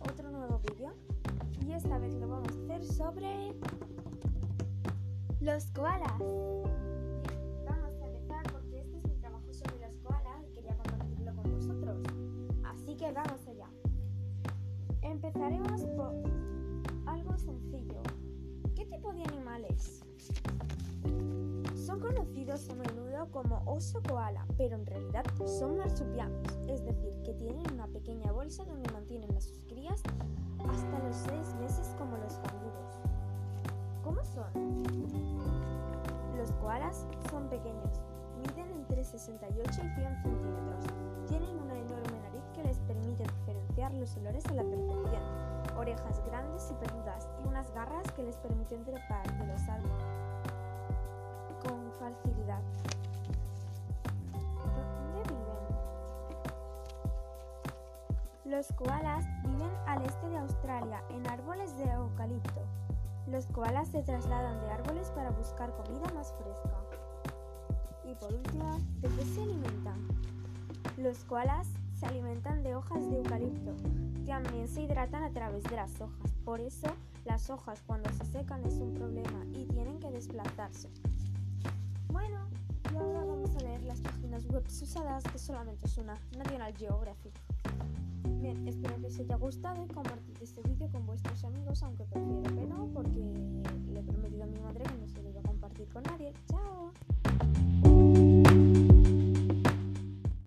otro nuevo vídeo y esta vez lo vamos a hacer sobre los koalas. Vamos a empezar porque este es mi trabajo sobre los koalas y quería compartirlo con vosotros. Así que vamos allá. Empezaremos por algo sencillo. ¿Qué tipo de animales? Son conocidos a menudo como oso koala, pero en realidad son marsupiales, es decir, que tienen una pequeña bolsa donde mantienen a sus Koalas son pequeños, miden entre 68 y 100 centímetros, tienen una enorme nariz que les permite diferenciar los olores a la perfección, orejas grandes y peludas y unas garras que les permiten trepar de los árboles con facilidad. ¿Dónde viven? Los koalas viven al este de Australia, en árboles de eucalipto. Los koalas se trasladan de árboles para buscar comida más fresca. Y por último, ¿de qué se alimentan? Los koalas se alimentan de hojas de eucalipto. También se hidratan a través de las hojas. Por eso, las hojas cuando se secan es un problema y tienen que desplazarse. Bueno, y ahora vamos a leer las páginas web usadas que solamente es una National Geographic. Bien, espero que os haya gustado y compartid este vídeo con vuestros amigos, aunque